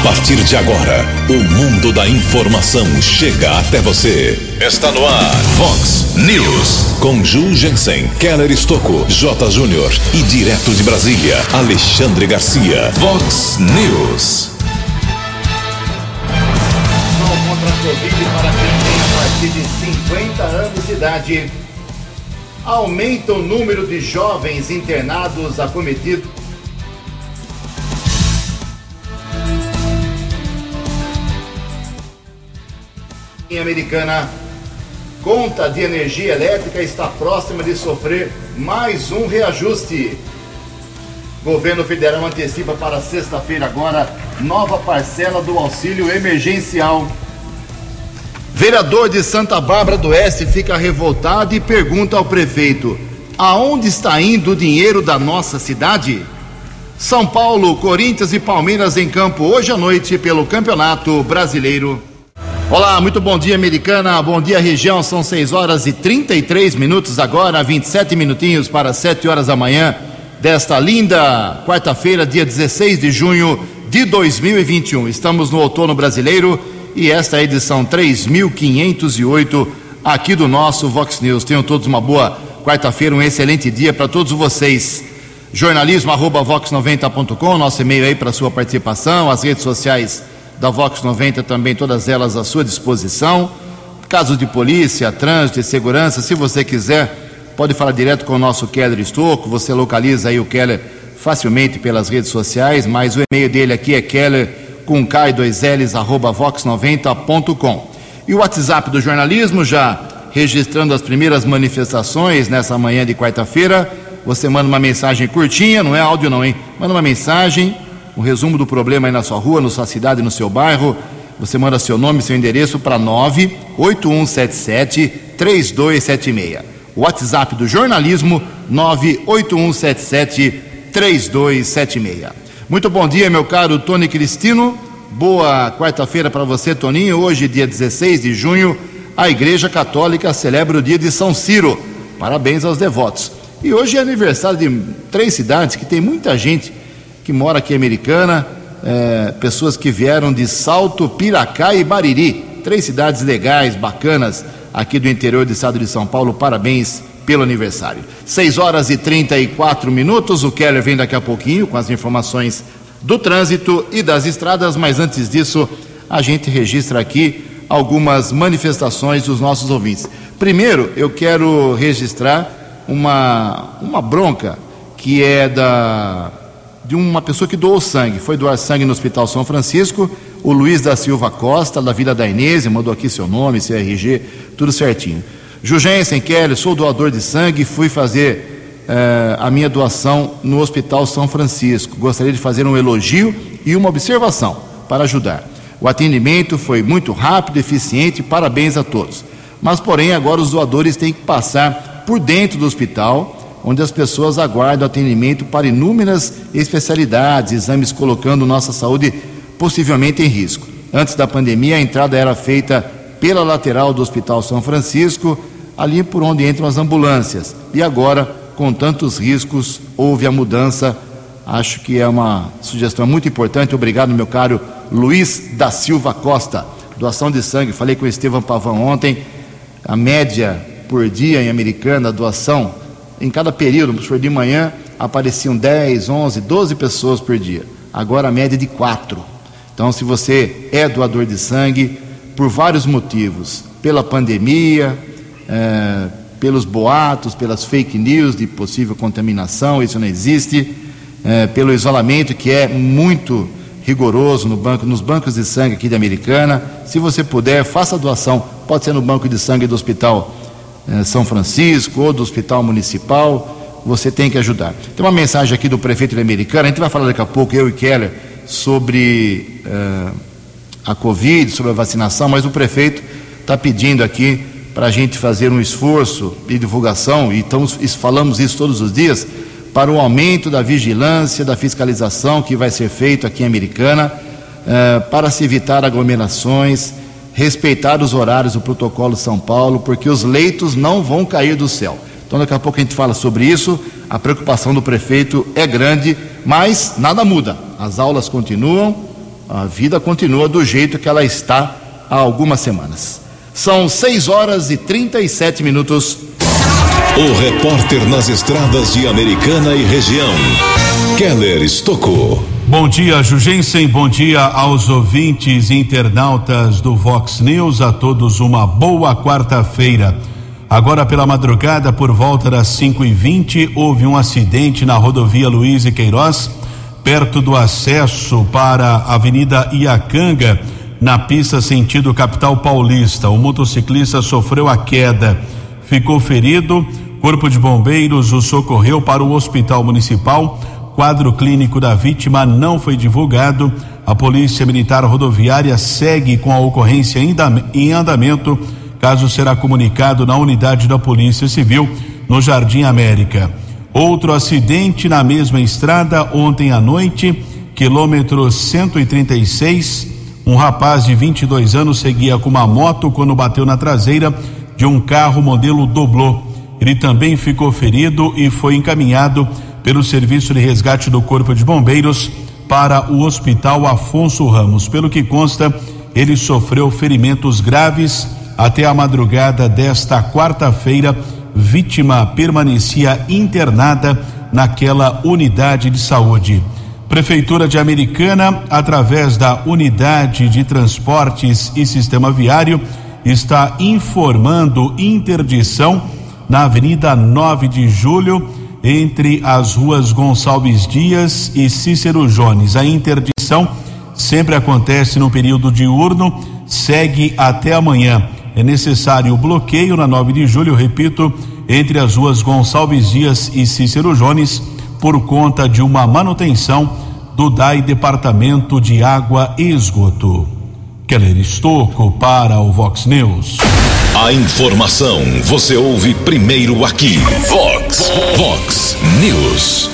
A partir de agora, o mundo da informação chega até você. Está no ar, Fox News. Com Ju Jensen, Keller Estocco, J. Júnior e direto de Brasília, Alexandre Garcia. Fox News. contra a Covid para quem tem a partir de 50 anos de idade. Aumenta o número de jovens internados acometidos em Americana. Conta de energia elétrica está próxima de sofrer mais um reajuste. Governo federal antecipa para sexta-feira agora nova parcela do auxílio emergencial. Vereador de Santa Bárbara do Oeste fica revoltado e pergunta ao prefeito: aonde está indo o dinheiro da nossa cidade? São Paulo, Corinthians e Palmeiras em campo hoje à noite pelo Campeonato Brasileiro. Olá, muito bom dia, americana. Bom dia, região. São 6 horas e 33 minutos agora, 27 minutinhos para 7 horas da manhã desta linda quarta-feira, dia 16 de junho de 2021. Estamos no outono brasileiro e esta é a edição 3508 aqui do nosso Vox News. Tenham todos uma boa quarta-feira, um excelente dia para todos vocês. Jornalismo arroba vox90.com, nosso e-mail aí para sua participação, as redes sociais da Vox 90 também, todas elas à sua disposição. Casos de polícia, trânsito e segurança, se você quiser, pode falar direto com o nosso Keller Estocco, você localiza aí o Keller facilmente pelas redes sociais, mas o e-mail dele aqui é keller com k 2 ls arroba vox90.com. E o WhatsApp do jornalismo já registrando as primeiras manifestações nessa manhã de quarta-feira. Você manda uma mensagem curtinha, não é áudio não, hein? Manda uma mensagem um resumo do problema aí na sua rua, na sua cidade, no seu bairro. Você manda seu nome, seu endereço para 98177 3276. WhatsApp do jornalismo 98177 3276. Muito bom dia, meu caro Tony Cristino. Boa quarta-feira para você, Toninho. Hoje, dia 16 de junho, a Igreja Católica celebra o dia de São Ciro. Parabéns aos devotos. E hoje é aniversário de três cidades que tem muita gente que mora aqui em Americana, é, pessoas que vieram de Salto, Piracá e Bariri, três cidades legais, bacanas aqui do interior do estado de São Paulo. Parabéns pelo aniversário. 6 horas e 34 minutos. O Keller vem daqui a pouquinho com as informações do trânsito e das estradas, mas antes disso, a gente registra aqui algumas manifestações dos nossos ouvintes. Primeiro, eu quero registrar uma, uma bronca que é da de uma pessoa que doou sangue. Foi doar sangue no Hospital São Francisco, o Luiz da Silva Costa, da Vila da Inês, mandou aqui seu nome, seu RG, tudo certinho. Jugensen Kelly, sou doador de sangue, fui fazer uh, a minha doação no Hospital São Francisco. Gostaria de fazer um elogio e uma observação para ajudar. O atendimento foi muito rápido, eficiente, parabéns a todos. Mas, porém, agora os doadores têm que passar por dentro do hospital onde as pessoas aguardam atendimento para inúmeras especialidades, exames colocando nossa saúde possivelmente em risco. Antes da pandemia, a entrada era feita pela lateral do Hospital São Francisco, ali por onde entram as ambulâncias. E agora, com tantos riscos, houve a mudança. Acho que é uma sugestão muito importante. Obrigado, meu caro Luiz da Silva Costa. Doação de sangue. Falei com o Estevam Pavão ontem. A média por dia em Americana, doação em cada período, de manhã, apareciam 10, 11, 12 pessoas por dia. Agora a média é de 4. Então, se você é doador de sangue, por vários motivos, pela pandemia, é, pelos boatos, pelas fake news de possível contaminação, isso não existe, é, pelo isolamento que é muito rigoroso no banco, nos bancos de sangue aqui da Americana. Se você puder, faça a doação. Pode ser no banco de sangue do Hospital São Francisco ou do Hospital Municipal, você tem que ajudar. Tem uma mensagem aqui do prefeito de Americana, a gente vai falar daqui a pouco, eu e Keller, sobre uh, a Covid, sobre a vacinação, mas o prefeito está pedindo aqui para a gente fazer um esforço de divulgação, e estamos, falamos isso todos os dias, para o aumento da vigilância, da fiscalização que vai ser feito aqui em Americana, uh, para se evitar aglomerações, respeitar os horários do protocolo São Paulo, porque os leitos não vão cair do céu. Então, daqui a pouco a gente fala sobre isso. A preocupação do prefeito é grande, mas nada muda. As aulas continuam, a vida continua do jeito que ela está há algumas semanas. São 6 horas e 37 minutos. O repórter nas estradas de Americana e região, Keller Estocou. Bom dia, Jugensen. Bom dia aos ouvintes e internautas do Vox News. A todos uma boa quarta-feira. Agora pela madrugada, por volta das 5 e 20 houve um acidente na rodovia Luiz e Queiroz, perto do acesso para a Avenida Iacanga, na pista sentido capital paulista. O motociclista sofreu a queda, ficou ferido. Corpo de Bombeiros o socorreu para o Hospital Municipal. Quadro clínico da vítima não foi divulgado. A Polícia Militar Rodoviária segue com a ocorrência em andamento Caso será comunicado na unidade da Polícia Civil no Jardim América. Outro acidente na mesma estrada ontem à noite, quilômetro 136. Um rapaz de 22 anos seguia com uma moto quando bateu na traseira de um carro modelo Doblô. Ele também ficou ferido e foi encaminhado pelo Serviço de Resgate do Corpo de Bombeiros para o Hospital Afonso Ramos. Pelo que consta, ele sofreu ferimentos graves até a madrugada desta quarta-feira, vítima permanecia internada naquela unidade de saúde. Prefeitura de Americana, através da Unidade de Transportes e Sistema Viário, está informando interdição na Avenida 9 de Julho, entre as ruas Gonçalves Dias e Cícero Jones. A interdição sempre acontece no período diurno, segue até amanhã é necessário o bloqueio na 9 de julho, repito, entre as ruas Gonçalves Dias e Cícero Jones, por conta de uma manutenção do DAI Departamento de Água e Esgoto. Keller Estocco para o Vox News. A informação você ouve primeiro aqui. Vox, Vox News.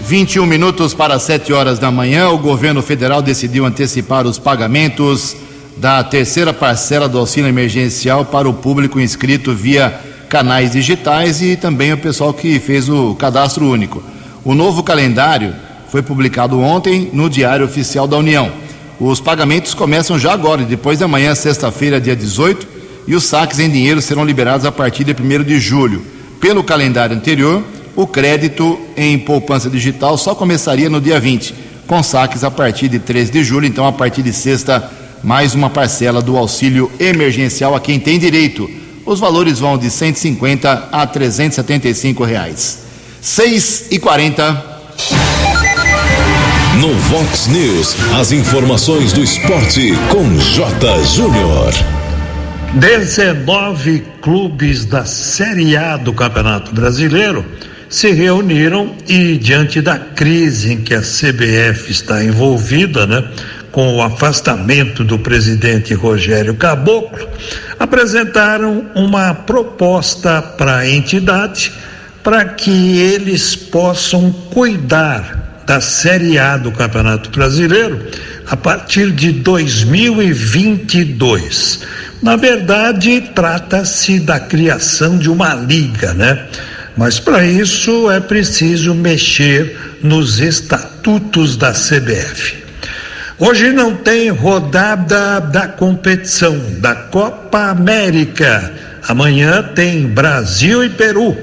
21 minutos para 7 horas da manhã, o governo federal decidiu antecipar os pagamentos da terceira parcela do auxílio emergencial para o público inscrito via canais digitais e também o pessoal que fez o cadastro único. O novo calendário foi publicado ontem no Diário Oficial da União. Os pagamentos começam já agora, depois da manhã, sexta-feira, dia 18, e os saques em dinheiro serão liberados a partir de 1 de julho. Pelo calendário anterior, o crédito em poupança digital só começaria no dia 20, com saques a partir de 13 de julho, então a partir de sexta mais uma parcela do auxílio emergencial a quem tem direito. Os valores vão de 150 a 375 reais. 6 e 40. No Vox News, as informações do esporte com J. Júnior. 19 clubes da Série A do Campeonato Brasileiro se reuniram e, diante da crise em que a CBF está envolvida, né? com o afastamento do presidente Rogério Caboclo, apresentaram uma proposta para a entidade para que eles possam cuidar da Série A do Campeonato Brasileiro a partir de 2022. Na verdade, trata-se da criação de uma liga, né? Mas para isso é preciso mexer nos estatutos da CBF. Hoje não tem rodada da competição da Copa América. Amanhã tem Brasil e Peru.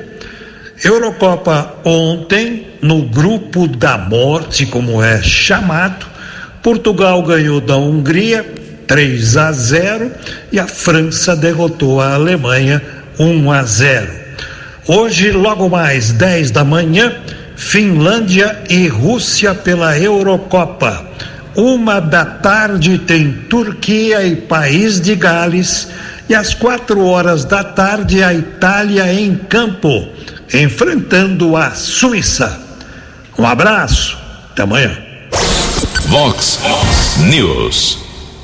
Eurocopa ontem, no grupo da morte, como é chamado, Portugal ganhou da Hungria 3 a 0 e a França derrotou a Alemanha 1 a 0. Hoje, logo mais 10 da manhã, Finlândia e Rússia pela Eurocopa. Uma da tarde tem Turquia e País de Gales. E às quatro horas da tarde, a Itália em campo, enfrentando a Suíça. Um abraço, até amanhã. Vox News.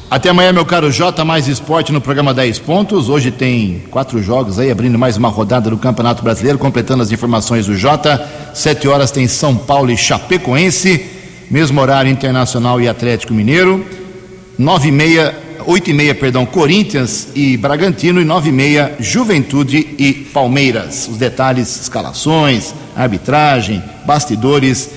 Até amanhã, meu caro J, mais esporte no programa 10 pontos. Hoje tem quatro jogos aí, abrindo mais uma rodada do Campeonato Brasileiro, completando as informações do J. Sete horas tem São Paulo e Chapecoense mesmo horário Internacional e Atlético Mineiro, nove e meia, oito e meia, perdão, Corinthians e Bragantino e nove e meia, Juventude e Palmeiras. Os detalhes, escalações, arbitragem, bastidores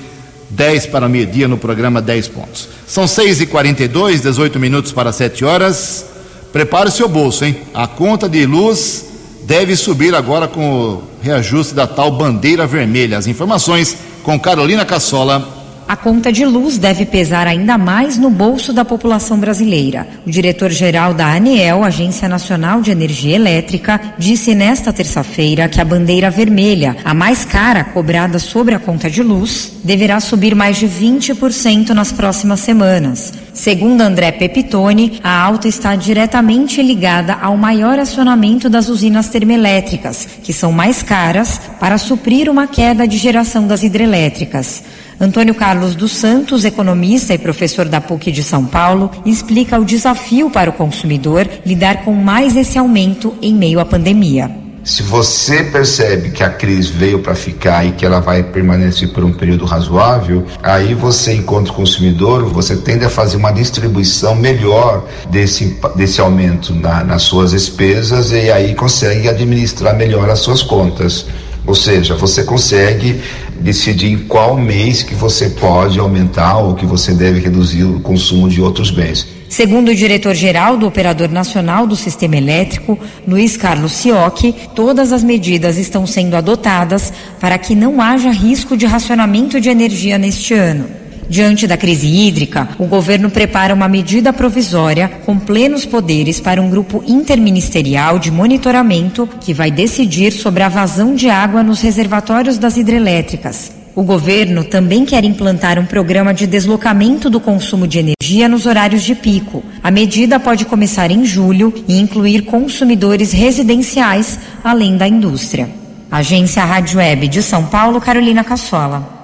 10 para meio-dia no programa 10 pontos. São 6 e 42 18 minutos para 7 horas. Prepare o seu bolso, hein? A conta de luz deve subir agora com o reajuste da tal bandeira vermelha. As informações com Carolina Cassola a conta de luz deve pesar ainda mais no bolso da população brasileira. O diretor-geral da ANEEL, Agência Nacional de Energia Elétrica, disse nesta terça-feira que a bandeira vermelha, a mais cara cobrada sobre a conta de luz, deverá subir mais de 20% nas próximas semanas. Segundo André Pepitone, a alta está diretamente ligada ao maior acionamento das usinas termoelétricas, que são mais caras para suprir uma queda de geração das hidrelétricas. Antônio Carlos dos Santos, economista e professor da PUC de São Paulo, explica o desafio para o consumidor lidar com mais esse aumento em meio à pandemia. Se você percebe que a crise veio para ficar e que ela vai permanecer por um período razoável, aí você, enquanto consumidor, você tende a fazer uma distribuição melhor desse, desse aumento na, nas suas despesas e aí consegue administrar melhor as suas contas. Ou seja, você consegue decidir em qual mês que você pode aumentar ou que você deve reduzir o consumo de outros bens. Segundo o diretor-geral do Operador Nacional do Sistema Elétrico, Luiz Carlos Siocchi, todas as medidas estão sendo adotadas para que não haja risco de racionamento de energia neste ano. Diante da crise hídrica, o governo prepara uma medida provisória com plenos poderes para um grupo interministerial de monitoramento que vai decidir sobre a vazão de água nos reservatórios das hidrelétricas. O governo também quer implantar um programa de deslocamento do consumo de energia nos horários de pico. A medida pode começar em julho e incluir consumidores residenciais, além da indústria. Agência Rádio Web de São Paulo, Carolina Cassola.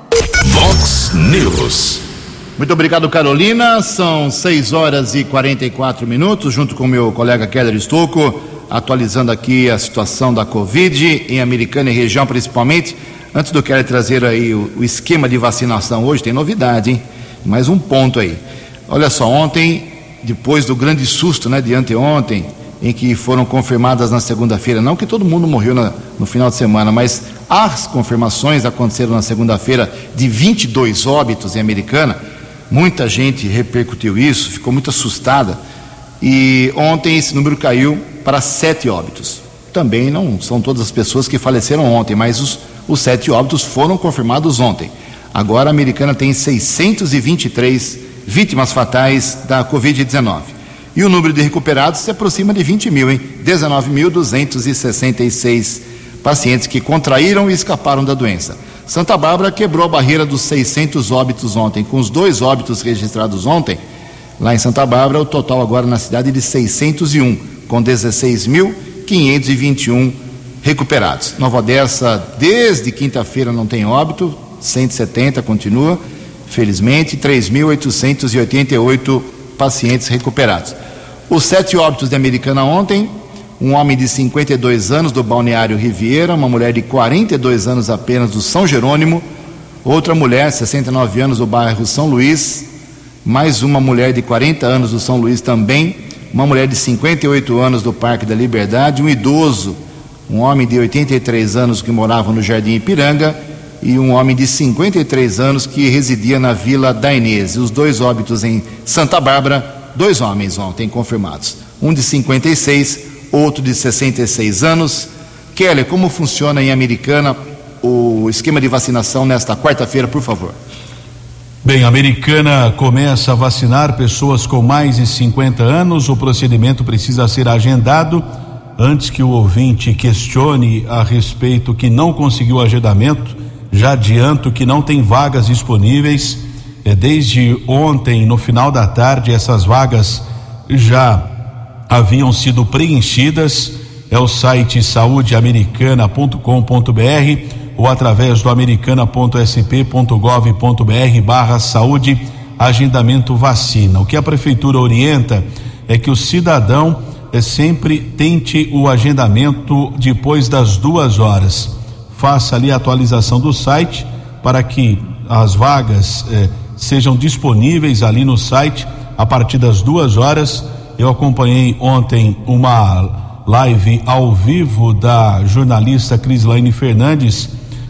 Vox News. Muito obrigado, Carolina. São 6 horas e 44 minutos, junto com meu colega Keller Estocco, atualizando aqui a situação da Covid em Americana e região, principalmente. Antes do Keller trazer aí o, o esquema de vacinação hoje, tem novidade, hein? Mais um ponto aí. Olha só, ontem, depois do grande susto, né, de anteontem, em que foram confirmadas na segunda-feira, não que todo mundo morreu na, no final de semana, mas as confirmações aconteceram na segunda-feira de 22 óbitos em Americana. Muita gente repercutiu isso, ficou muito assustada. E ontem esse número caiu para sete óbitos. Também não são todas as pessoas que faleceram ontem, mas os, os sete óbitos foram confirmados ontem. Agora a Americana tem 623 vítimas fatais da Covid-19. E o número de recuperados se aproxima de 20 mil, hein? 19.266 pacientes que contraíram e escaparam da doença. Santa Bárbara quebrou a barreira dos 600 óbitos ontem. Com os dois óbitos registrados ontem, lá em Santa Bárbara, o total agora na cidade é de 601, com 16.521 recuperados. Nova Odessa, desde quinta-feira, não tem óbito, 170 continua, felizmente, 3.888 pacientes recuperados. Os sete óbitos de Americana ontem, um homem de 52 anos do Balneário Riviera, uma mulher de 42 anos apenas do São Jerônimo, outra mulher, 69 anos do bairro São Luís, mais uma mulher de 40 anos do São Luís também, uma mulher de 58 anos do Parque da Liberdade, um idoso, um homem de 83 anos que morava no Jardim Ipiranga e um homem de 53 anos que residia na Vila da Inês. Os dois óbitos em Santa Bárbara, dois homens ontem confirmados. Um de 56, outro de 66 anos. Kelly, como funciona em Americana o esquema de vacinação nesta quarta-feira, por favor? Bem, a Americana começa a vacinar pessoas com mais de 50 anos. O procedimento precisa ser agendado antes que o ouvinte questione a respeito que não conseguiu agendamento já adianto que não tem vagas disponíveis. É, desde ontem, no final da tarde, essas vagas já haviam sido preenchidas. É o site saudeamericana.com.br ou através do americana.sp.gov.br barra saúde agendamento vacina. O que a prefeitura orienta é que o cidadão é, sempre tente o agendamento depois das duas horas faça ali a atualização do site para que as vagas eh, sejam disponíveis ali no site a partir das duas horas. Eu acompanhei ontem uma live ao vivo da jornalista Crislaine Fernandes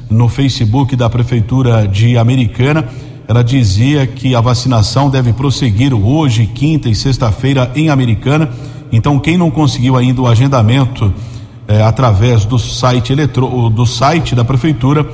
no Facebook da Prefeitura de Americana. ela dizia que a vacinação deve prosseguir hoje, quinta e sexta-feira em Americana. Então, quem não conseguiu ainda o agendamento eh, através do site eletro, do site da prefeitura,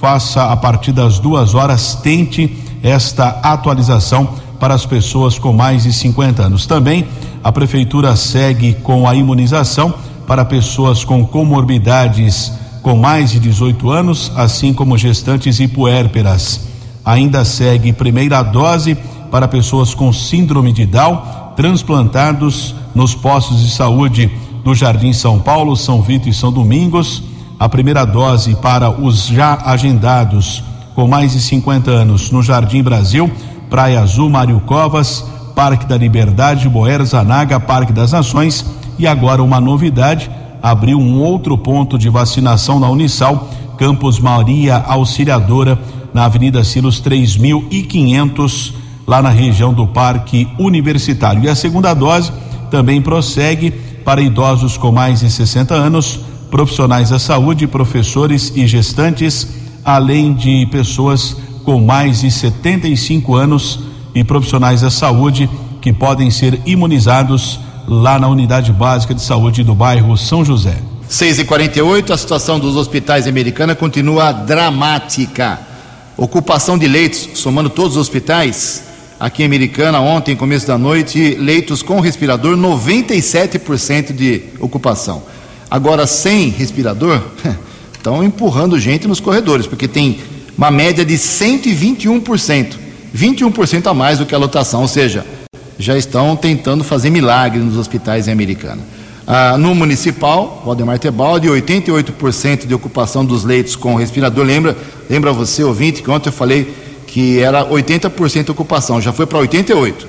faça a partir das duas horas, tente esta atualização para as pessoas com mais de 50 anos. Também a prefeitura segue com a imunização para pessoas com comorbidades com mais de 18 anos, assim como gestantes e puérperas. Ainda segue primeira dose para pessoas com síndrome de Down, transplantados nos postos de saúde do Jardim São Paulo, São Vito e São Domingos. A primeira dose para os já agendados com mais de 50 anos no Jardim Brasil, Praia Azul, Mário Covas, Parque da Liberdade, Boer Zanaga, Parque das Nações e agora uma novidade, abriu um outro ponto de vacinação na Unisal, Campus Maria Auxiliadora, na Avenida Silos 3500, lá na região do Parque Universitário. E a segunda dose também prossegue para idosos com mais de 60 anos, profissionais da saúde, professores e gestantes, além de pessoas com mais de 75 anos e profissionais da saúde que podem ser imunizados lá na unidade básica de saúde do bairro São José. 6 e 48 a situação dos hospitais americana continua dramática. Ocupação de leitos, somando todos os hospitais, aqui em Americana, ontem, começo da noite, leitos com respirador, 97% de ocupação. Agora, sem respirador, estão empurrando gente nos corredores, porque tem uma média de 121%, 21% a mais do que a lotação, ou seja, já estão tentando fazer milagre nos hospitais em Americana. Ah, no municipal, Valdemar Tebaldi, 88% de ocupação dos leitos com respirador. Lembra, lembra você, ouvinte, que ontem eu falei que era 80% ocupação, já foi para 88%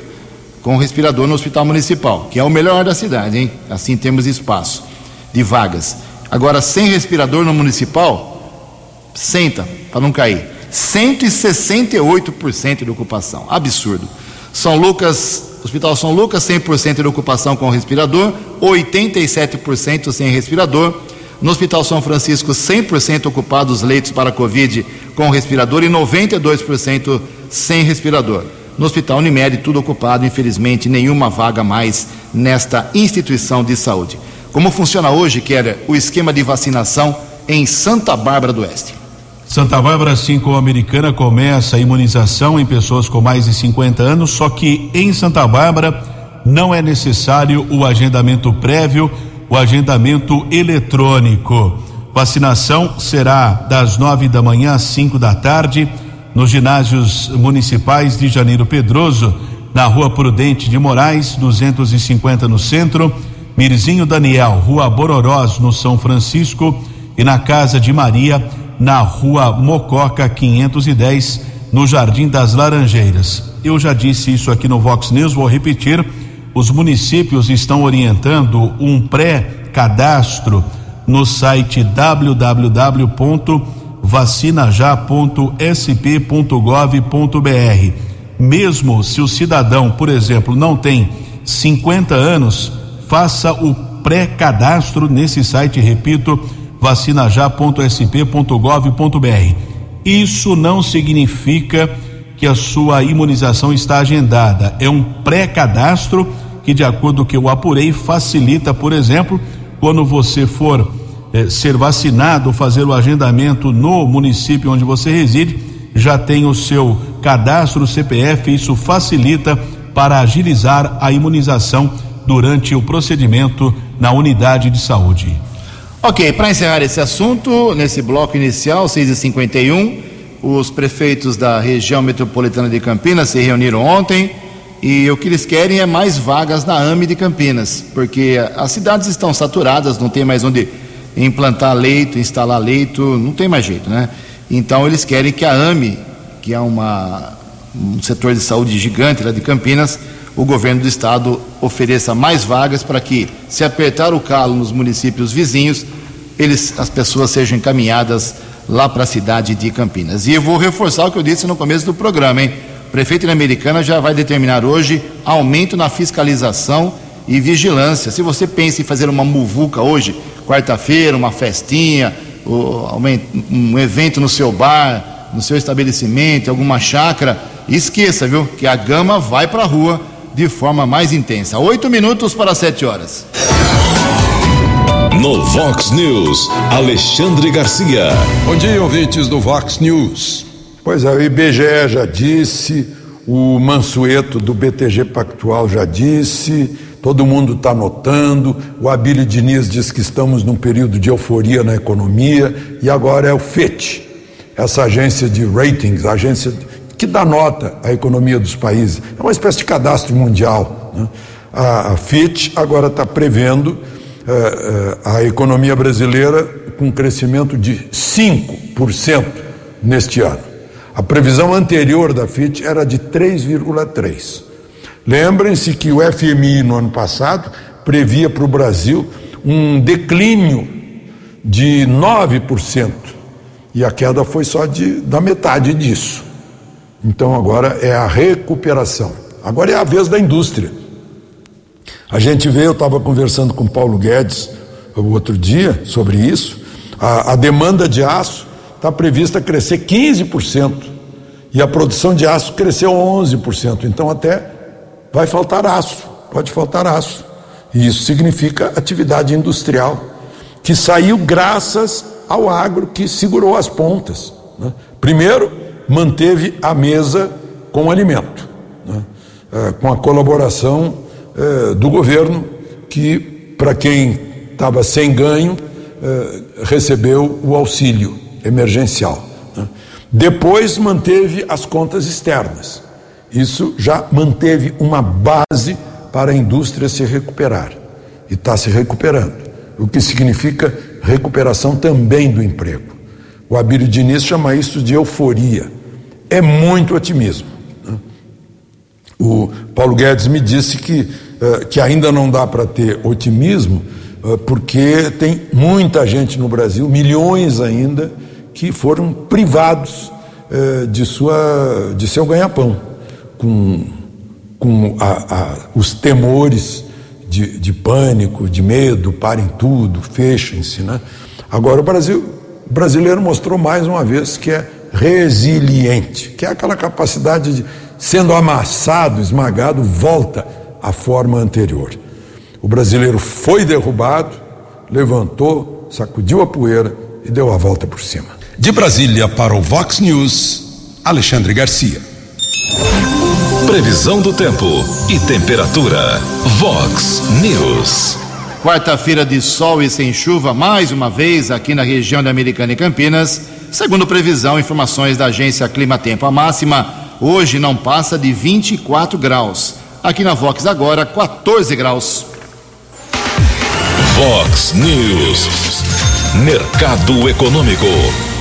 com respirador no hospital municipal, que é o melhor da cidade, hein? Assim temos espaço de vagas. Agora, sem respirador no municipal, senta para não cair. 168% de ocupação, absurdo. São Lucas Hospital São Lucas, 100% de ocupação com respirador, 87% sem respirador. No Hospital São Francisco, 100% ocupados leitos para Covid com respirador e 92% sem respirador. No Hospital Unimed, tudo ocupado, infelizmente, nenhuma vaga mais nesta instituição de saúde. Como funciona hoje, Keller, o esquema de vacinação em Santa Bárbara do Oeste? Santa Bárbara, assim como a americana, começa a imunização em pessoas com mais de 50 anos, só que em Santa Bárbara não é necessário o agendamento prévio, o agendamento eletrônico. Vacinação será das nove da manhã às cinco da tarde nos ginásios municipais de Janeiro Pedroso, na Rua Prudente de Moraes, 250 no centro, Mirzinho Daniel, Rua Bororós, no São Francisco, e na Casa de Maria, na rua Mococa 510, no Jardim das Laranjeiras. Eu já disse isso aqui no Vox News, vou repetir. Os municípios estão orientando um pré-cadastro no site www.vacinajá.sp.gov.br. Mesmo se o cidadão, por exemplo, não tem 50 anos, faça o pré-cadastro nesse site, repito, vacinajá.sp.gov.br. Isso não significa que a sua imunização está agendada. É um pré-cadastro que, de acordo com o que eu apurei, facilita, por exemplo, quando você for eh, ser vacinado, fazer o agendamento no município onde você reside, já tem o seu cadastro CPF. Isso facilita para agilizar a imunização durante o procedimento na unidade de saúde. Ok, para encerrar esse assunto, nesse bloco inicial, 6h51, os prefeitos da região metropolitana de Campinas se reuniram ontem e o que eles querem é mais vagas na AME de Campinas, porque as cidades estão saturadas, não tem mais onde implantar leito, instalar leito, não tem mais jeito, né? Então eles querem que a AME, que é uma, um setor de saúde gigante lá de Campinas, o governo do estado ofereça mais vagas para que, se apertar o calo nos municípios vizinhos, eles, as pessoas sejam encaminhadas lá para a cidade de Campinas. E eu vou reforçar o que eu disse no começo do programa, hein? Prefeito Americana já vai determinar hoje aumento na fiscalização e vigilância. Se você pensa em fazer uma muvuca hoje, quarta-feira, uma festinha, um evento no seu bar, no seu estabelecimento, alguma chácara, esqueça, viu, que a gama vai para a rua de forma mais intensa. Oito minutos para sete horas. No Vox News, Alexandre Garcia. Bom dia, ouvintes do Vox News. Pois é, o IBGE já disse, o Mansueto do BTG Pactual já disse, todo mundo está notando, o Abílio Diniz diz que estamos num período de euforia na economia, e agora é o FET, essa agência de ratings, agência que dá nota à economia dos países. É uma espécie de cadastro mundial. Né? A, a FIT agora está prevendo eh, eh, a economia brasileira com um crescimento de 5% neste ano. A previsão anterior da FIT era de 3,3%. Lembrem-se que o FMI no ano passado previa para o Brasil um declínio de 9%, e a queda foi só de, da metade disso. Então agora é a recuperação. Agora é a vez da indústria. A gente vê, eu estava conversando com Paulo Guedes o outro dia sobre isso. A, a demanda de aço está prevista crescer 15% e a produção de aço cresceu 11%. Então até vai faltar aço, pode faltar aço. E isso significa atividade industrial que saiu graças ao agro que segurou as pontas. Né? Primeiro, manteve a mesa com alimento, né? é, com a colaboração é, do governo, que, para quem estava sem ganho, é, recebeu o auxílio emergencial. Né? Depois manteve as contas externas. Isso já manteve uma base para a indústria se recuperar. E está se recuperando. O que significa recuperação também do emprego. O Abílio Diniz chama isso de euforia. É muito otimismo. Né? O Paulo Guedes me disse que, uh, que ainda não dá para ter otimismo, uh, porque tem muita gente no Brasil, milhões ainda, que foram privados uh, de, sua, de seu ganha-pão, com, com a, a, os temores de, de pânico, de medo, parem tudo, fechem-se. Né? Agora o Brasil o brasileiro mostrou mais uma vez que é resiliente, que é aquela capacidade de, sendo amassado, esmagado, volta à forma anterior. O brasileiro foi derrubado, levantou, sacudiu a poeira e deu a volta por cima. De Brasília para o Vox News, Alexandre Garcia. Previsão do tempo e temperatura. Vox News. Quarta-feira de sol e sem chuva, mais uma vez aqui na região de Americana e Campinas. Segundo previsão, informações da agência Clima Tempo, a máxima hoje não passa de 24 graus. Aqui na Vox agora, 14 graus. Vox News. Mercado Econômico.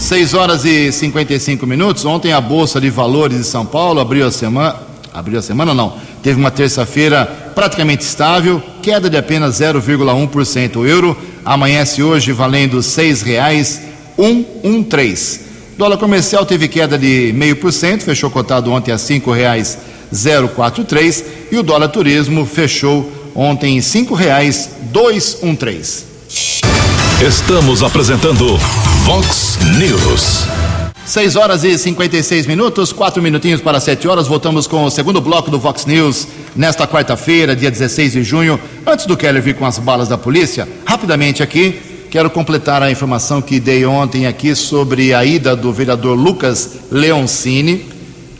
6 horas e 55 minutos. Ontem a Bolsa de Valores de São Paulo abriu a semana. Abriu a semana não teve uma terça-feira praticamente estável, queda de apenas 0,1%. O euro amanhece hoje valendo R$ 6,113. Dólar comercial teve queda de 0,5%, fechou cotado ontem a R$ 5,043 e o dólar turismo fechou ontem em R$ 5,213. Estamos apresentando Vox News. 6 horas e 56 minutos, quatro minutinhos para 7 horas. Voltamos com o segundo bloco do Vox News nesta quarta-feira, dia 16 de junho. Antes do Keller vir com as balas da polícia, rapidamente aqui, quero completar a informação que dei ontem aqui sobre a ida do vereador Lucas Leoncini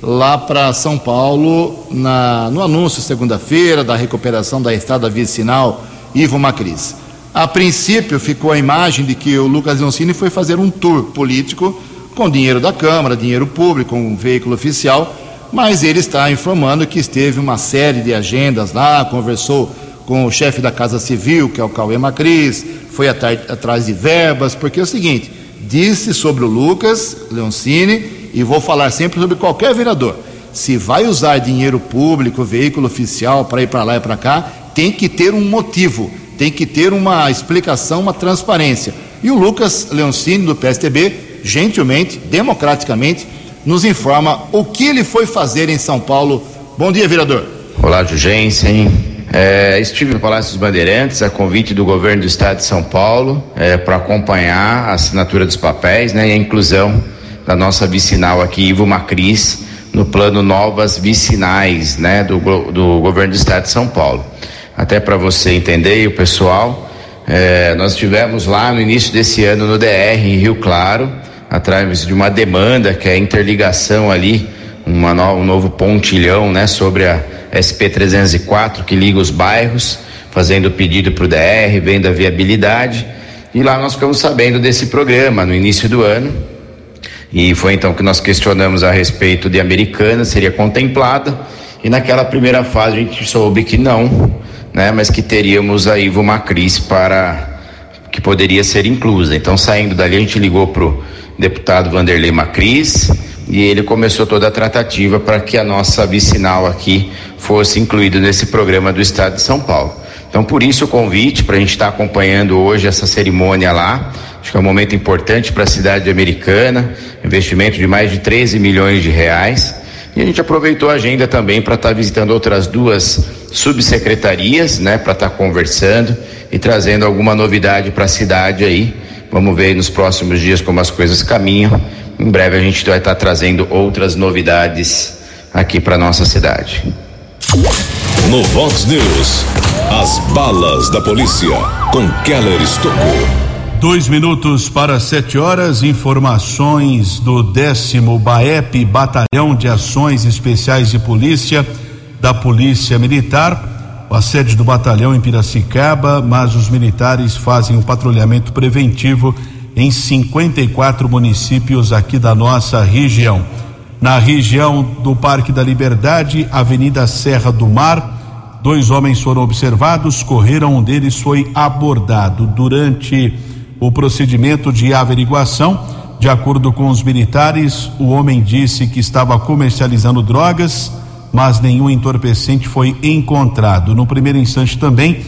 lá para São Paulo, na, no anúncio segunda-feira da recuperação da estrada vicinal Ivo Macris. A princípio ficou a imagem de que o Lucas Leoncini foi fazer um tour político com dinheiro da Câmara, dinheiro público, um veículo oficial, mas ele está informando que esteve uma série de agendas lá, conversou com o chefe da Casa Civil, que é o Cauê Macris, foi atrás de verbas, porque é o seguinte, disse sobre o Lucas Leoncini, e vou falar sempre sobre qualquer vereador, se vai usar dinheiro público, veículo oficial para ir para lá e para cá, tem que ter um motivo, tem que ter uma explicação, uma transparência. E o Lucas Leoncini, do PSTB, gentilmente, democraticamente, nos informa o que ele foi fazer em São Paulo. Bom dia, vereador. Olá, Jugensen. É, estive no Palácio dos Bandeirantes a convite do governo do estado de São Paulo é, para acompanhar a assinatura dos papéis né, e a inclusão da nossa vicinal aqui, Ivo Macris, no plano Novas Vicinais, né, do, do governo do estado de São Paulo. Até para você entender, e o pessoal, é, nós tivemos lá no início desse ano no DR, em Rio Claro, atrás de uma demanda que é a interligação ali, uma no, um novo pontilhão, né, sobre a SP 304 que liga os bairros, fazendo pedido para o DR, vendo a viabilidade. E lá nós ficamos sabendo desse programa no início do ano. E foi então que nós questionamos a respeito de Americana, seria contemplada. E naquela primeira fase a gente soube que não, né, mas que teríamos a Ivo Macris para que poderia ser inclusa. Então, saindo dali, a gente ligou para o deputado Vanderlei Macris e ele começou toda a tratativa para que a nossa vicinal aqui fosse incluída nesse programa do Estado de São Paulo. Então, por isso o convite para a gente estar tá acompanhando hoje essa cerimônia lá. Acho que é um momento importante para a cidade americana, investimento de mais de 13 milhões de reais. E a gente aproveitou a agenda também para estar tá visitando outras duas subsecretarias, né, para estar tá conversando e trazendo alguma novidade para a cidade aí. Vamos ver nos próximos dias como as coisas caminham. Em breve a gente vai estar trazendo outras novidades aqui para nossa cidade. No Vox News, as balas da polícia com Keller Estocou. Dois minutos para sete horas, informações do décimo BAEP, Batalhão de Ações Especiais de Polícia, da Polícia Militar. A sede do batalhão em Piracicaba, mas os militares fazem um patrulhamento preventivo em 54 municípios aqui da nossa região. Na região do Parque da Liberdade, Avenida Serra do Mar, dois homens foram observados, correram, um deles foi abordado. Durante o procedimento de averiguação, de acordo com os militares, o homem disse que estava comercializando drogas, mas nenhum entorpecente foi encontrado. No primeiro instante também,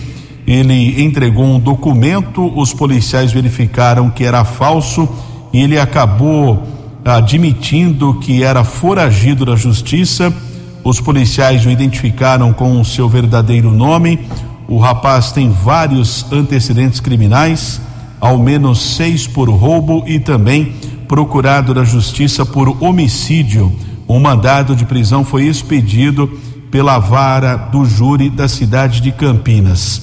ele entregou um documento, os policiais verificaram que era falso e ele acabou admitindo que era foragido da justiça. Os policiais o identificaram com o seu verdadeiro nome. O rapaz tem vários antecedentes criminais, ao menos seis por roubo e também procurado da justiça por homicídio. Um mandado de prisão foi expedido pela vara do júri da cidade de Campinas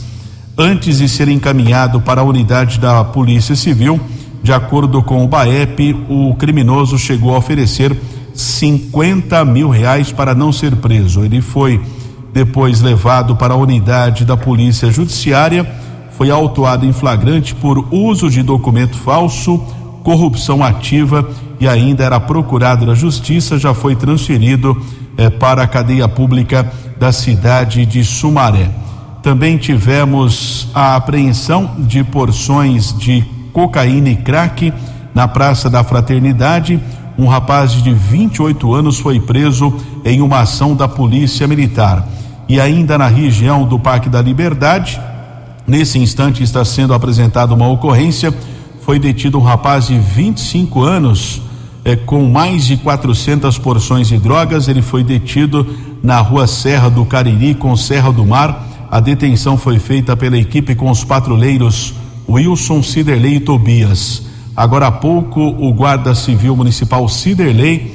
antes de ser encaminhado para a unidade da Polícia Civil. De acordo com o BAEP, o criminoso chegou a oferecer 50 mil reais para não ser preso. Ele foi depois levado para a unidade da Polícia Judiciária, foi autuado em flagrante por uso de documento falso, corrupção ativa e ainda era procurado da Justiça, já foi transferido eh, para a cadeia pública da cidade de Sumaré. Também tivemos a apreensão de porções de cocaína e crack na Praça da Fraternidade. Um rapaz de 28 anos foi preso em uma ação da Polícia Militar. E ainda na região do Parque da Liberdade, nesse instante está sendo apresentada uma ocorrência. Foi detido um rapaz de 25 anos eh, com mais de 400 porções de drogas. Ele foi detido na rua Serra do Cariri com Serra do Mar a detenção foi feita pela equipe com os patrulheiros Wilson, Ciderley e Tobias. Agora há pouco, o Guarda Civil Municipal Ciderley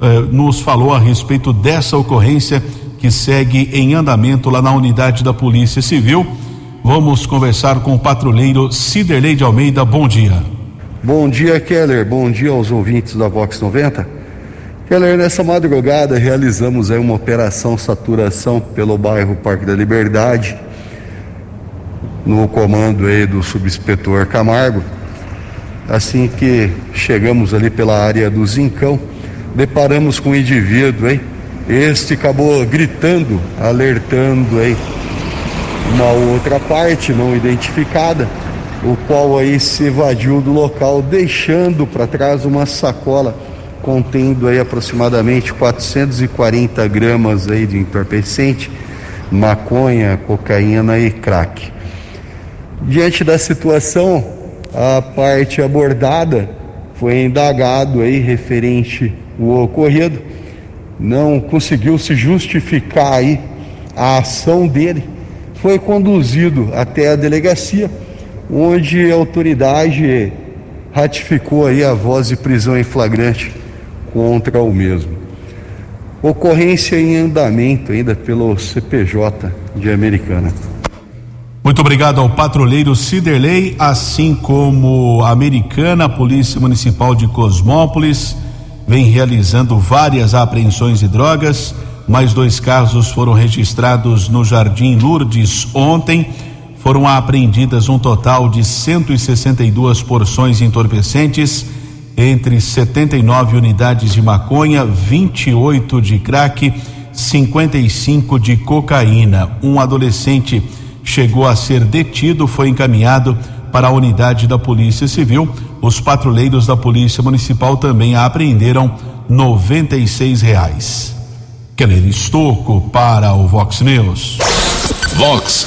eh, nos falou a respeito dessa ocorrência que segue em andamento lá na unidade da Polícia Civil. Vamos conversar com o patrulheiro Ciderley de Almeida. Bom dia. Bom dia, Keller. Bom dia aos ouvintes da Vox 90. Keller, nessa madrugada realizamos aí uma operação saturação pelo bairro Parque da Liberdade, no comando aí do subinspetor Camargo. Assim que chegamos ali pela área do Zincão, deparamos com um indivíduo aí. Este acabou gritando, alertando aí uma outra parte não identificada, o qual aí se evadiu do local, deixando para trás uma sacola contendo aí aproximadamente 440 gramas aí de entorpecente, maconha, cocaína e crack. Diante da situação, a parte abordada foi indagado aí referente o ocorrido, não conseguiu se justificar aí a ação dele, foi conduzido até a delegacia, onde a autoridade ratificou aí a voz de prisão em flagrante contra o mesmo. Ocorrência em andamento ainda pelo CPJ de Americana. Muito obrigado ao patrulheiro Ciderley, assim como a Americana, a Polícia Municipal de Cosmópolis, vem realizando várias apreensões de drogas. Mais dois casos foram registrados no Jardim Lourdes ontem. Foram apreendidas um total de 162 porções entorpecentes, entre 79 unidades de maconha, 28 de crack, 55 de cocaína. Um adolescente chegou a ser detido, foi encaminhado para a unidade da Polícia Civil. Os patrulheiros da Polícia Municipal também apreenderam 96 reais. Keller Estocco para o Vox News. Vox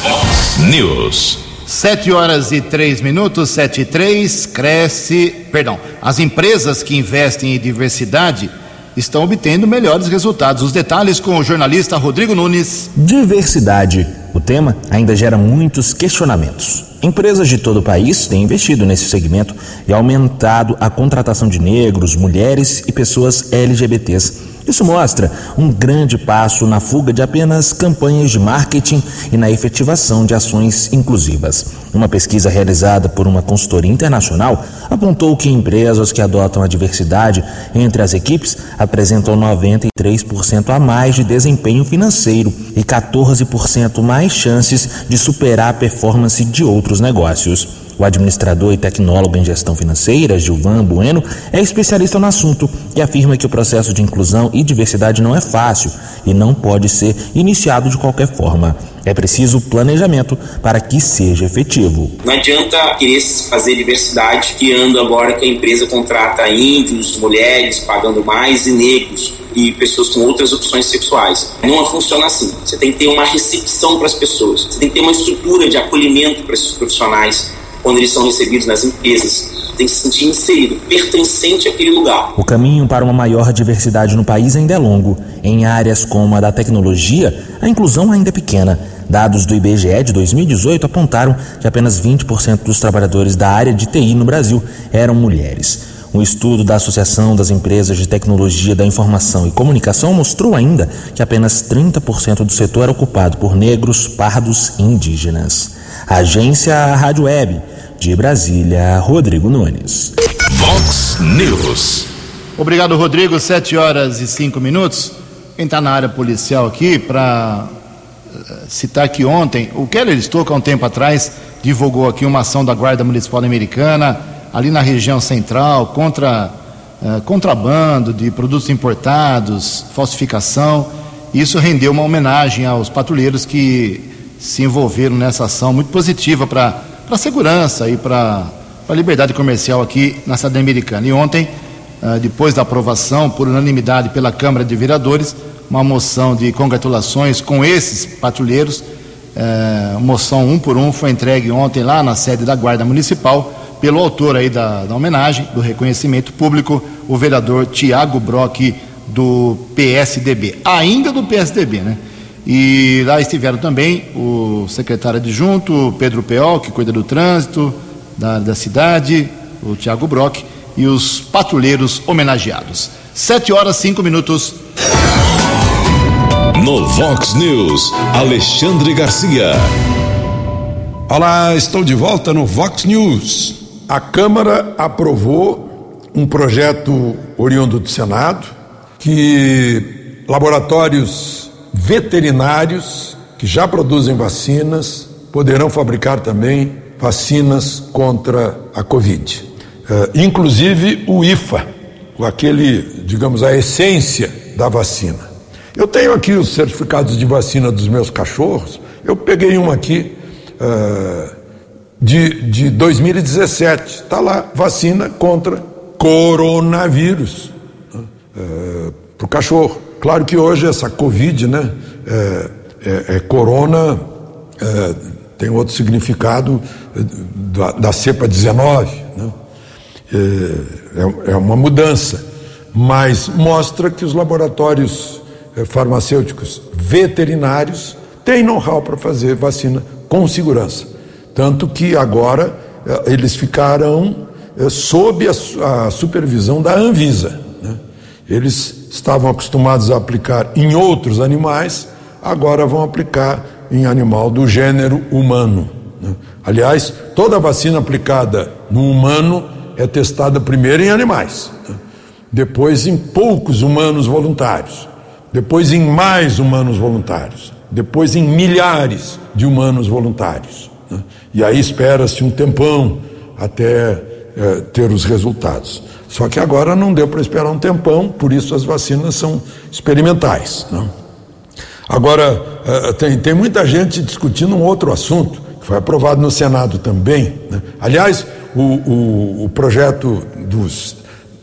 News. Sete horas e três minutos, sete e três, cresce, perdão, as empresas que investem em diversidade estão obtendo melhores resultados. Os detalhes com o jornalista Rodrigo Nunes. Diversidade. O tema ainda gera muitos questionamentos. Empresas de todo o país têm investido nesse segmento e aumentado a contratação de negros, mulheres e pessoas LGBTs. Isso mostra um grande passo na fuga de apenas campanhas de marketing e na efetivação de ações inclusivas. Uma pesquisa realizada por uma consultoria internacional apontou que empresas que adotam a diversidade entre as equipes apresentam 93% a mais de desempenho financeiro e 14% mais chances de superar a performance de outros negócios. O administrador e tecnólogo em gestão financeira, Gilvan Bueno, é especialista no assunto e afirma que o processo de inclusão e diversidade não é fácil e não pode ser iniciado de qualquer forma. É preciso planejamento para que seja efetivo. Não adianta querer fazer diversidade criando agora que a empresa contrata índios, mulheres, pagando mais e negros e pessoas com outras opções sexuais. Não funciona assim. Você tem que ter uma recepção para as pessoas. Você tem que ter uma estrutura de acolhimento para esses profissionais quando eles são recebidos nas empresas. Tem que se sentir inserido, pertencente àquele lugar. O caminho para uma maior diversidade no país ainda é longo. Em áreas como a da tecnologia, a inclusão ainda é pequena. Dados do IBGE de 2018 apontaram que apenas 20% dos trabalhadores da área de TI no Brasil eram mulheres. Um estudo da Associação das Empresas de Tecnologia da Informação e Comunicação mostrou ainda que apenas 30% do setor era ocupado por negros, pardos e indígenas. Agência Rádio Web, de Brasília, Rodrigo Nunes. Vox News. Obrigado, Rodrigo. Sete horas e cinco minutos. Quem está na área policial aqui, para citar que ontem, o Keller Stocca, há um tempo atrás, divulgou aqui uma ação da Guarda Municipal Americana, ali na região central, contra uh, contrabando de produtos importados, falsificação. Isso rendeu uma homenagem aos patrulheiros que se envolveram nessa ação muito positiva para a segurança e para a liberdade comercial aqui na cidade americana. E ontem, uh, depois da aprovação por unanimidade pela Câmara de Vereadores, uma moção de congratulações com esses patrulheiros. É, moção um por um foi entregue ontem lá na sede da Guarda Municipal pelo autor aí da, da homenagem, do reconhecimento público, o vereador Tiago Brock do PSDB, ainda do PSDB, né? E lá estiveram também o secretário adjunto, Pedro Peol, que cuida do trânsito da, da cidade, o Tiago Brock, e os patrulheiros homenageados. Sete horas, cinco minutos. No Vox News, Alexandre Garcia. Olá, estou de volta no Vox News. A Câmara aprovou um projeto oriundo do Senado que laboratórios veterinários que já produzem vacinas poderão fabricar também vacinas contra a Covid. Uh, inclusive o IFA, aquele, digamos, a essência da vacina. Eu tenho aqui os certificados de vacina dos meus cachorros. Eu peguei um aqui uh, de, de 2017. Está lá, vacina contra coronavírus uh, para o cachorro. Claro que hoje essa Covid, né? É, é, é corona, é, tem outro significado da, da cepa 19. Né? É, é uma mudança, mas mostra que os laboratórios farmacêuticos veterinários têm know-how para fazer vacina com segurança. Tanto que agora eles ficarão sob a, a supervisão da Anvisa. Né? Eles estavam acostumados a aplicar em outros animais, agora vão aplicar em animal do gênero humano. Né? Aliás, toda vacina aplicada no humano é testada primeiro em animais, né? depois em poucos humanos voluntários, depois em mais humanos voluntários, depois em milhares de humanos voluntários. Né? E aí espera-se um tempão até é, ter os resultados. Só que agora não deu para esperar um tempão, por isso as vacinas são experimentais. Não? Né? Agora, é, tem, tem muita gente discutindo um outro assunto, que foi aprovado no Senado também. Né? Aliás, o, o, o projeto dos,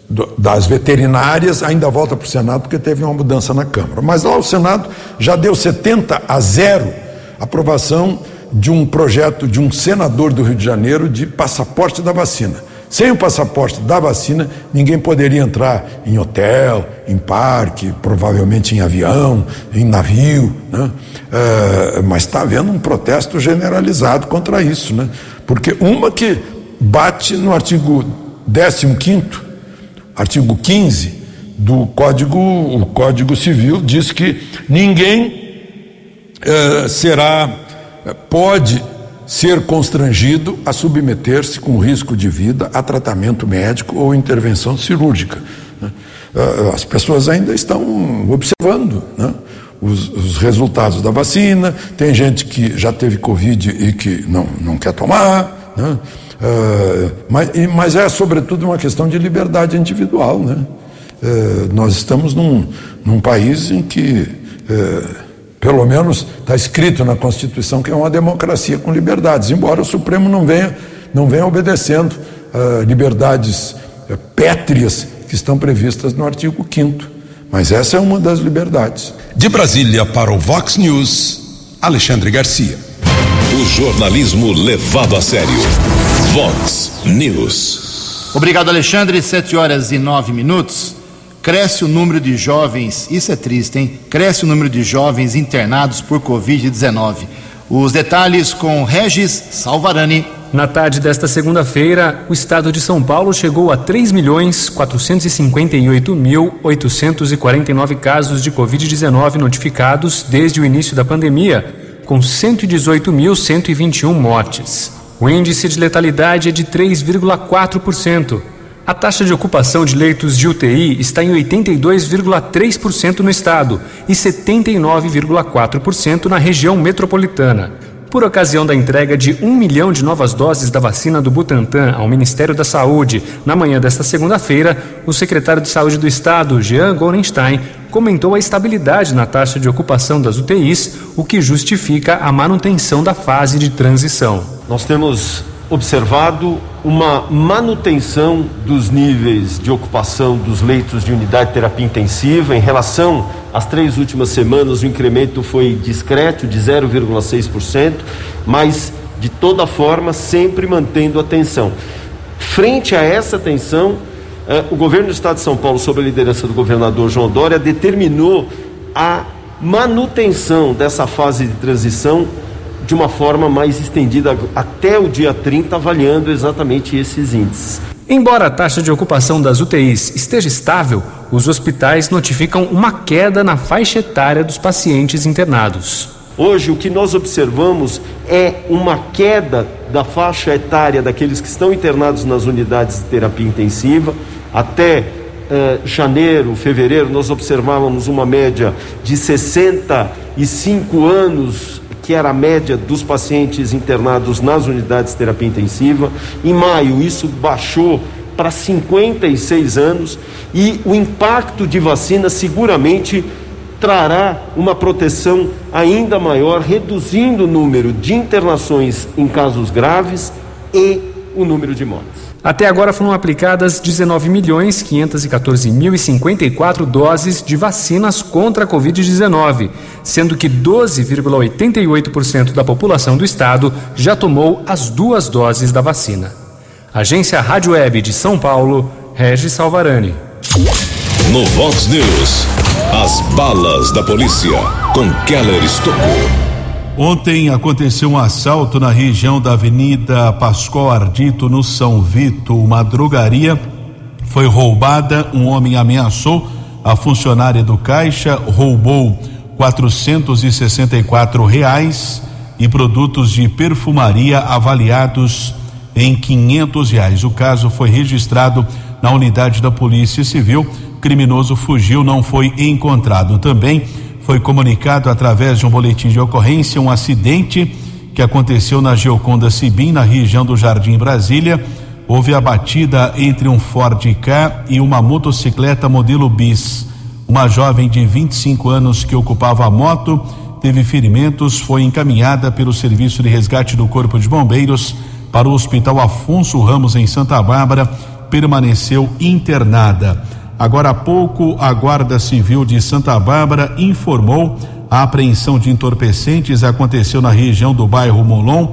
do, das veterinárias ainda volta para o Senado porque teve uma mudança na Câmara. Mas lá o Senado já deu 70 a 0 aprovação de um projeto de um senador do Rio de Janeiro de passaporte da vacina. Sem o passaporte da vacina, ninguém poderia entrar em hotel, em parque, provavelmente em avião, em navio. Né? É, mas está havendo um protesto generalizado contra isso. Né? Porque uma que bate no artigo 15, artigo 15 do Código, o Código Civil, diz que ninguém é, será, pode ser constrangido a submeter-se com risco de vida a tratamento médico ou intervenção cirúrgica. Né? Ah, as pessoas ainda estão observando né? os, os, resultados da vacina, tem gente que já teve Covid e que não, não quer tomar, né? uh, mas, mas, é sobretudo uma questão de liberdade individual. Né? Uh, nós estamos num, num país em que uh, pelo menos está escrito na Constituição que é uma democracia com liberdades, embora o Supremo não venha, não venha obedecendo uh, liberdades uh, pétreas que estão previstas no artigo 5 Mas essa é uma das liberdades. De Brasília para o Vox News, Alexandre Garcia. O jornalismo levado a sério. Vox News. Obrigado, Alexandre. Sete horas e nove minutos cresce o número de jovens, isso é triste, hein? Cresce o número de jovens internados por Covid-19. Os detalhes com Regis Salvarani. Na tarde desta segunda-feira, o estado de São Paulo chegou a 3 milhões 458.849 casos de Covid-19 notificados desde o início da pandemia, com 118.121 mortes. O índice de letalidade é de 3,4%. A taxa de ocupação de leitos de UTI está em 82,3% no estado e 79,4% na região metropolitana. Por ocasião da entrega de um milhão de novas doses da vacina do Butantan ao Ministério da Saúde na manhã desta segunda-feira, o secretário de Saúde do Estado, Jean Gorenstein, comentou a estabilidade na taxa de ocupação das UTIs, o que justifica a manutenção da fase de transição. Nós temos observado uma manutenção dos níveis de ocupação dos leitos de unidade de terapia intensiva. Em relação às três últimas semanas, o incremento foi discreto, de 0,6%, mas de toda forma sempre mantendo a tensão. Frente a essa tensão, eh, o governo do estado de São Paulo, sob a liderança do governador João Dória, determinou a manutenção dessa fase de transição de uma forma mais estendida até o dia 30, avaliando exatamente esses índices. Embora a taxa de ocupação das UTIs esteja estável, os hospitais notificam uma queda na faixa etária dos pacientes internados. Hoje, o que nós observamos é uma queda da faixa etária daqueles que estão internados nas unidades de terapia intensiva. Até eh, janeiro, fevereiro, nós observávamos uma média de 65 anos que era a média dos pacientes internados nas unidades de terapia intensiva. Em maio, isso baixou para 56 anos e o impacto de vacina seguramente trará uma proteção ainda maior, reduzindo o número de internações em casos graves e o número de mortes. Até agora foram aplicadas 19 milhões 514 mil e 54 doses de vacinas contra a Covid-19, sendo que 12,88% da população do estado já tomou as duas doses da vacina. Agência Rádio Web de São Paulo, Regis Salvarani. No Vox News, as balas da polícia com Keller Estocou. Ontem aconteceu um assalto na região da Avenida Pascoal Ardito, no São Vito. Uma drogaria foi roubada, um homem ameaçou A funcionária do Caixa roubou 464 reais e produtos de perfumaria avaliados em 500 reais. O caso foi registrado na unidade da Polícia Civil. O criminoso fugiu, não foi encontrado. Também foi comunicado através de um boletim de ocorrência um acidente que aconteceu na Geoconda Sibim, na região do Jardim Brasília. Houve a batida entre um Ford K e uma motocicleta modelo bis. Uma jovem de 25 anos que ocupava a moto teve ferimentos, foi encaminhada pelo Serviço de Resgate do Corpo de Bombeiros para o Hospital Afonso Ramos, em Santa Bárbara, permaneceu internada. Agora há pouco, a Guarda Civil de Santa Bárbara informou a apreensão de entorpecentes aconteceu na região do bairro Molon.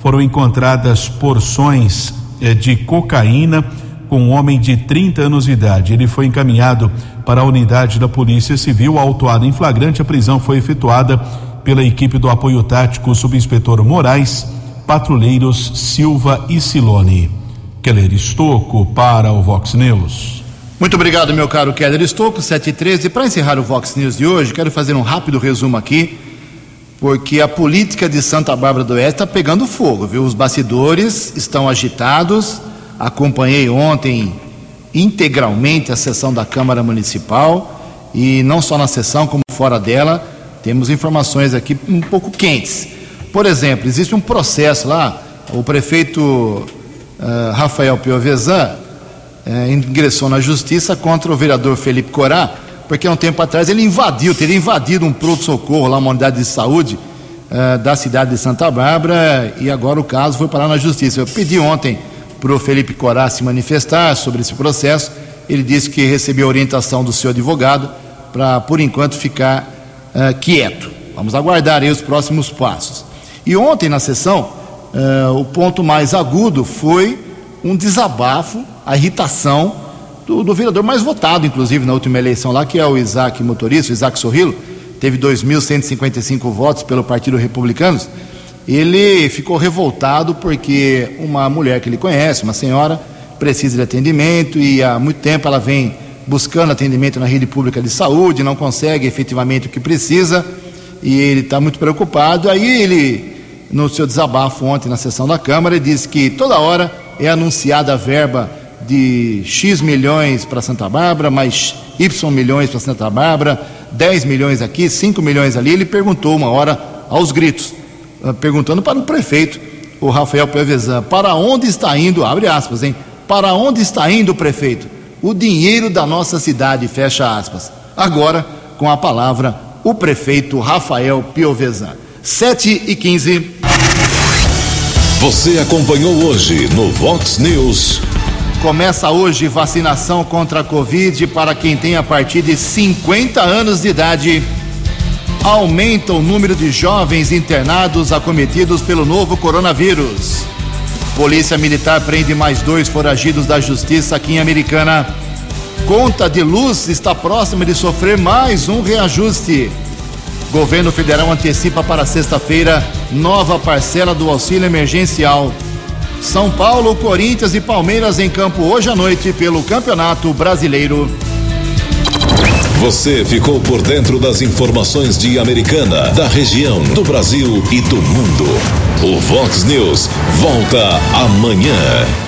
Foram encontradas porções eh, de cocaína com um homem de 30 anos de idade. Ele foi encaminhado para a unidade da Polícia Civil, autuado em flagrante. A prisão foi efetuada pela equipe do apoio tático subinspetor Moraes, patrulheiros Silva e Silone. Keller Estocco para o Vox News. Muito obrigado, meu caro Keller Estocco, 7 e 13. Para encerrar o Vox News de hoje, quero fazer um rápido resumo aqui, porque a política de Santa Bárbara do Oeste está pegando fogo, viu? Os bastidores estão agitados. Acompanhei ontem integralmente a sessão da Câmara Municipal e não só na sessão, como fora dela, temos informações aqui um pouco quentes. Por exemplo, existe um processo lá, o prefeito uh, Rafael Piovesan uh, ingressou na justiça contra o vereador Felipe Corá, porque há um tempo atrás ele invadiu, teria invadido um pronto-socorro lá, uma unidade de saúde uh, da cidade de Santa Bárbara, e agora o caso foi parar na justiça. Eu pedi ontem para o Felipe Corá se manifestar sobre esse processo. Ele disse que recebeu orientação do seu advogado para, por enquanto, ficar uh, quieto. Vamos aguardar aí os próximos passos. E ontem, na sessão, o ponto mais agudo foi um desabafo, a irritação do, do, vereador mais votado, inclusive, na última eleição lá, que é o Isaac Motorista, o Isaac Sorrilo, teve 2.155 votos pelo Partido Republicano ele ficou revoltado porque uma mulher que ele conhece, uma senhora, precisa de atendimento e há muito tempo ela vem buscando atendimento na rede pública de saúde, não consegue efetivamente o que precisa e ele está muito preocupado. Aí ele, no seu desabafo ontem na sessão da Câmara, disse que toda hora é anunciada a verba de X milhões para Santa Bárbara, mais Y milhões para Santa Bárbara, 10 milhões aqui, 5 milhões ali. Ele perguntou uma hora aos gritos ah, perguntando para o prefeito, o Rafael Pevezan, para onde está indo, abre aspas, hein? Para onde está indo, prefeito? O dinheiro da nossa cidade, fecha aspas. Agora, com a palavra, o prefeito Rafael Piovesan. 7 e 15. Você acompanhou hoje no Vox News. Começa hoje vacinação contra a Covid para quem tem a partir de 50 anos de idade aumenta o número de jovens internados acometidos pelo novo coronavírus. Polícia Militar prende mais dois foragidos da justiça aqui em Americana. Conta de luz está próxima de sofrer mais um reajuste. Governo federal antecipa para sexta-feira nova parcela do auxílio emergencial. São Paulo, Corinthians e Palmeiras em campo hoje à noite pelo Campeonato Brasileiro. Você ficou por dentro das informações de Americana, da região, do Brasil e do mundo. O Vox News volta amanhã.